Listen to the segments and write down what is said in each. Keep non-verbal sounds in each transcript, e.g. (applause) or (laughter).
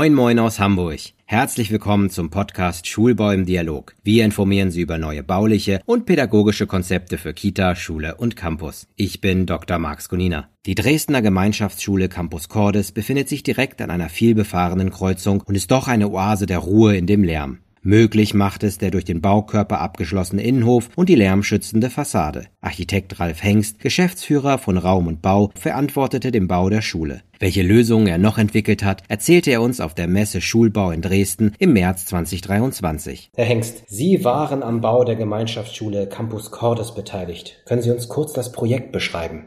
Moin Moin aus Hamburg. Herzlich willkommen zum Podcast Schulbau im Dialog. Wir informieren Sie über neue bauliche und pädagogische Konzepte für Kita, Schule und Campus. Ich bin Dr. Max Gunina. Die Dresdner Gemeinschaftsschule Campus Cordes befindet sich direkt an einer vielbefahrenen Kreuzung und ist doch eine Oase der Ruhe in dem Lärm. Möglich macht es der durch den Baukörper abgeschlossene Innenhof und die lärmschützende Fassade. Architekt Ralf Hengst, Geschäftsführer von Raum und Bau, verantwortete den Bau der Schule. Welche Lösungen er noch entwickelt hat, erzählte er uns auf der Messe Schulbau in Dresden im März 2023. Herr Hengst, Sie waren am Bau der Gemeinschaftsschule Campus Cordes beteiligt. Können Sie uns kurz das Projekt beschreiben?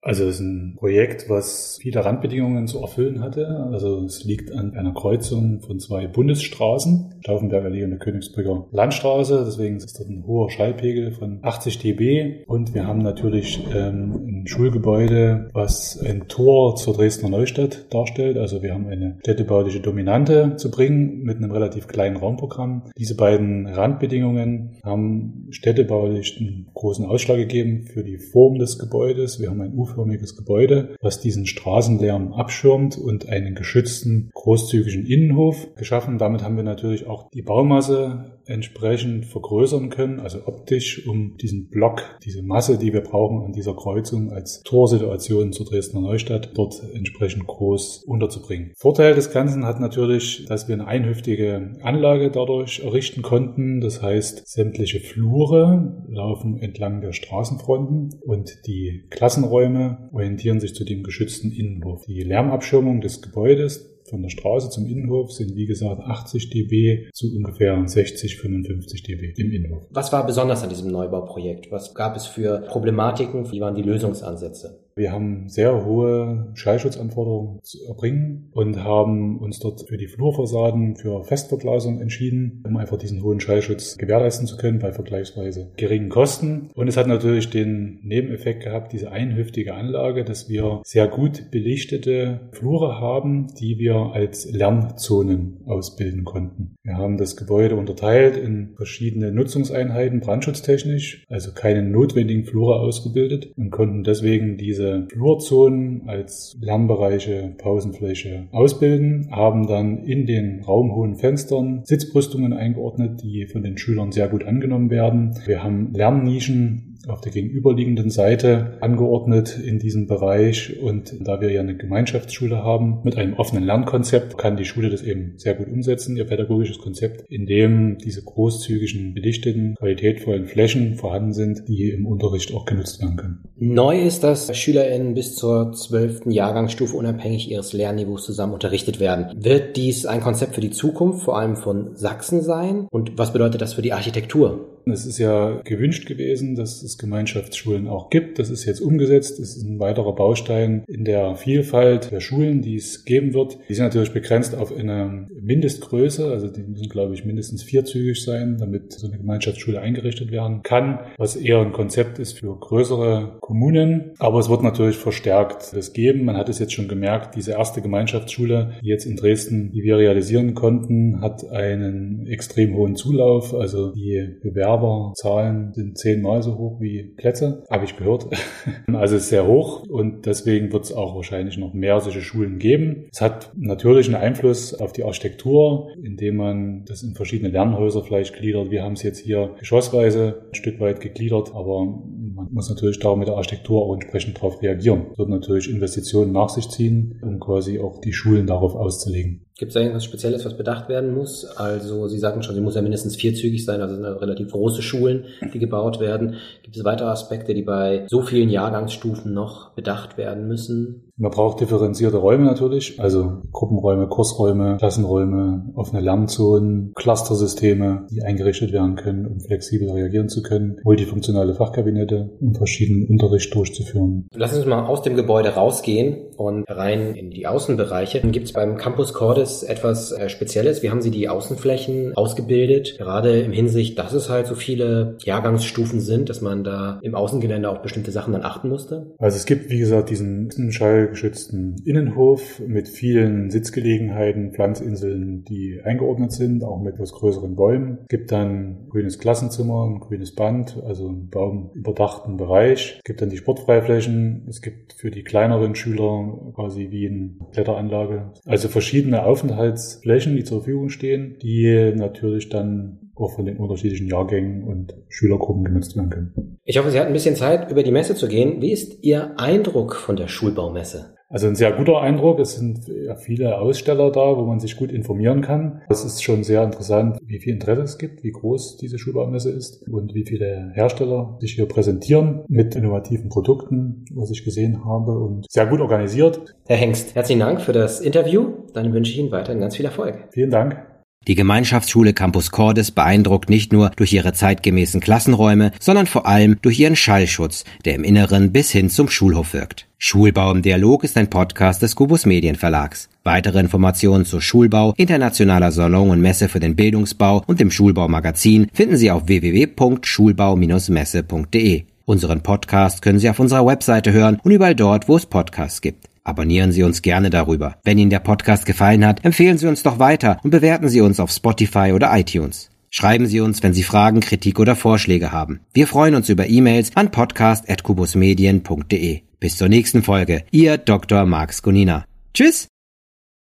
Also es ist ein Projekt, was viele Randbedingungen zu erfüllen hatte. Also es liegt an einer Kreuzung von zwei Bundesstraßen, Stauffenberger Allee und der Königsbrücker Landstraße. Deswegen ist dort ein hoher Schallpegel von 80 dB. Und wir haben natürlich ähm, Schulgebäude, was ein Tor zur Dresdner Neustadt darstellt. Also wir haben eine städtebauliche Dominante zu bringen mit einem relativ kleinen Raumprogramm. Diese beiden Randbedingungen haben städtebaulich einen großen Ausschlag gegeben für die Form des Gebäudes. Wir haben ein U-förmiges Gebäude, was diesen Straßenlärm abschirmt und einen geschützten, großzügigen Innenhof geschaffen. Damit haben wir natürlich auch die Baumasse entsprechend vergrößern können, also optisch, um diesen Block, diese Masse, die wir brauchen an dieser Kreuzung als Torsituation zur Dresdner Neustadt, dort entsprechend groß unterzubringen. Vorteil des Ganzen hat natürlich, dass wir eine einhüftige Anlage dadurch errichten konnten. Das heißt, sämtliche Flure laufen entlang der Straßenfronten und die Klassenräume orientieren sich zu dem geschützten Innenhof. Die Lärmabschirmung des Gebäudes von der Straße zum Innenhof sind wie gesagt 80 dB zu ungefähr 60, 55 dB im Innenhof. Was war besonders an diesem Neubauprojekt? Was gab es für Problematiken? Wie waren die Lösungsansätze? Wir haben sehr hohe Schallschutzanforderungen zu erbringen und haben uns dort für die Flurfassaden für Festverglasung entschieden, um einfach diesen hohen Schallschutz gewährleisten zu können bei vergleichsweise geringen Kosten. Und es hat natürlich den Nebeneffekt gehabt, diese einhüftige Anlage, dass wir sehr gut belichtete Flure haben, die wir als Lernzonen ausbilden konnten. Wir haben das Gebäude unterteilt in verschiedene Nutzungseinheiten brandschutztechnisch, also keine notwendigen Flure ausgebildet und konnten deswegen diese Flurzonen als Lernbereiche, Pausenfläche ausbilden, haben dann in den raumhohen Fenstern Sitzbrüstungen eingeordnet, die von den Schülern sehr gut angenommen werden. Wir haben Lernnischen auf der gegenüberliegenden Seite angeordnet in diesem Bereich. Und da wir ja eine Gemeinschaftsschule haben mit einem offenen Lernkonzept, kann die Schule das eben sehr gut umsetzen, ihr pädagogisches Konzept, in dem diese großzügigen, belichteten, qualitätvollen Flächen vorhanden sind, die im Unterricht auch genutzt werden können. Neu ist, dass SchülerInnen bis zur zwölften Jahrgangsstufe unabhängig ihres Lernniveaus zusammen unterrichtet werden. Wird dies ein Konzept für die Zukunft, vor allem von Sachsen sein? Und was bedeutet das für die Architektur? Es ist ja gewünscht gewesen, dass es Gemeinschaftsschulen auch gibt. Das ist jetzt umgesetzt. Das ist ein weiterer Baustein in der Vielfalt der Schulen, die es geben wird. Die sind natürlich begrenzt auf eine Mindestgröße. Also die müssen, glaube ich, mindestens vierzügig sein, damit so eine Gemeinschaftsschule eingerichtet werden kann, was eher ein Konzept ist für größere Kommunen. Aber es wird natürlich verstärkt das geben. Man hat es jetzt schon gemerkt, diese erste Gemeinschaftsschule, die jetzt in Dresden, die wir realisieren konnten, hat einen extrem hohen Zulauf. Also die Bewerber Bewerberzahlen sind zehnmal so hoch wie Plätze, habe ich gehört. (laughs) also ist sehr hoch und deswegen wird es auch wahrscheinlich noch mehr solche Schulen geben. Es hat natürlich einen Einfluss auf die Architektur, indem man das in verschiedene Lernhäuser vielleicht gliedert. Wir haben es jetzt hier geschossweise ein Stück weit gegliedert, aber man muss natürlich da mit der Architektur auch entsprechend darauf reagieren. Das wird natürlich Investitionen nach sich ziehen, um quasi auch die Schulen darauf auszulegen. Gibt es da irgendwas Spezielles, was bedacht werden muss? Also Sie sagten schon, sie muss ja mindestens vierzügig sein, also sind ja relativ große Schulen, die gebaut werden. Gibt es weitere Aspekte, die bei so vielen Jahrgangsstufen noch bedacht werden müssen? Man braucht differenzierte Räume natürlich, also Gruppenräume, Kursräume, Klassenräume, offene Lernzonen, Clustersysteme, die eingerichtet werden können, um flexibel reagieren zu können, multifunktionale Fachkabinette, um verschiedenen Unterricht durchzuführen. Lass uns mal aus dem Gebäude rausgehen und rein in die Außenbereiche. Gibt es beim Campus Cordes etwas äh, Spezielles. Wie haben Sie die Außenflächen ausgebildet? Gerade im Hinsicht, dass es halt so viele Jahrgangsstufen sind, dass man da im Außengelände auch bestimmte Sachen dann achten musste? Also es gibt, wie gesagt, diesen Schall geschützten Innenhof mit vielen Sitzgelegenheiten, Pflanzinseln, die eingeordnet sind, auch mit etwas größeren Bäumen. Es gibt dann grünes Klassenzimmer, ein grünes Band, also einen baumüberdachten Bereich. Es gibt dann die Sportfreiflächen. Es gibt für die kleineren Schüler quasi wie eine Kletteranlage. Also verschiedene Aufenthaltsflächen, die zur Verfügung stehen, die natürlich dann auch von den unterschiedlichen Jahrgängen und Schülergruppen genutzt werden können. Ich hoffe, Sie hatten ein bisschen Zeit, über die Messe zu gehen. Wie ist Ihr Eindruck von der Schulbaumesse? Also ein sehr guter Eindruck. Es sind viele Aussteller da, wo man sich gut informieren kann. Es ist schon sehr interessant, wie viel Interesse es gibt, wie groß diese Schulbaumesse ist und wie viele Hersteller sich hier präsentieren mit innovativen Produkten, was ich gesehen habe und sehr gut organisiert. Herr Hengst, herzlichen Dank für das Interview. Dann wünsche ich Ihnen weiterhin ganz viel Erfolg. Vielen Dank. Die Gemeinschaftsschule Campus Cordes beeindruckt nicht nur durch ihre zeitgemäßen Klassenräume, sondern vor allem durch ihren Schallschutz, der im Inneren bis hin zum Schulhof wirkt. Schulbau im Dialog ist ein Podcast des Kubus Medienverlags. Weitere Informationen zu Schulbau, internationaler Salon und Messe für den Bildungsbau und dem Schulbaumagazin finden Sie auf www.schulbau-messe.de. Unseren Podcast können Sie auf unserer Webseite hören und überall dort, wo es Podcasts gibt. Abonnieren Sie uns gerne darüber. Wenn Ihnen der Podcast gefallen hat, empfehlen Sie uns doch weiter und bewerten Sie uns auf Spotify oder iTunes. Schreiben Sie uns, wenn Sie Fragen, Kritik oder Vorschläge haben. Wir freuen uns über E-Mails an podcast.kubusmedien.de. Bis zur nächsten Folge. Ihr Dr. Marx Gunina. Tschüss!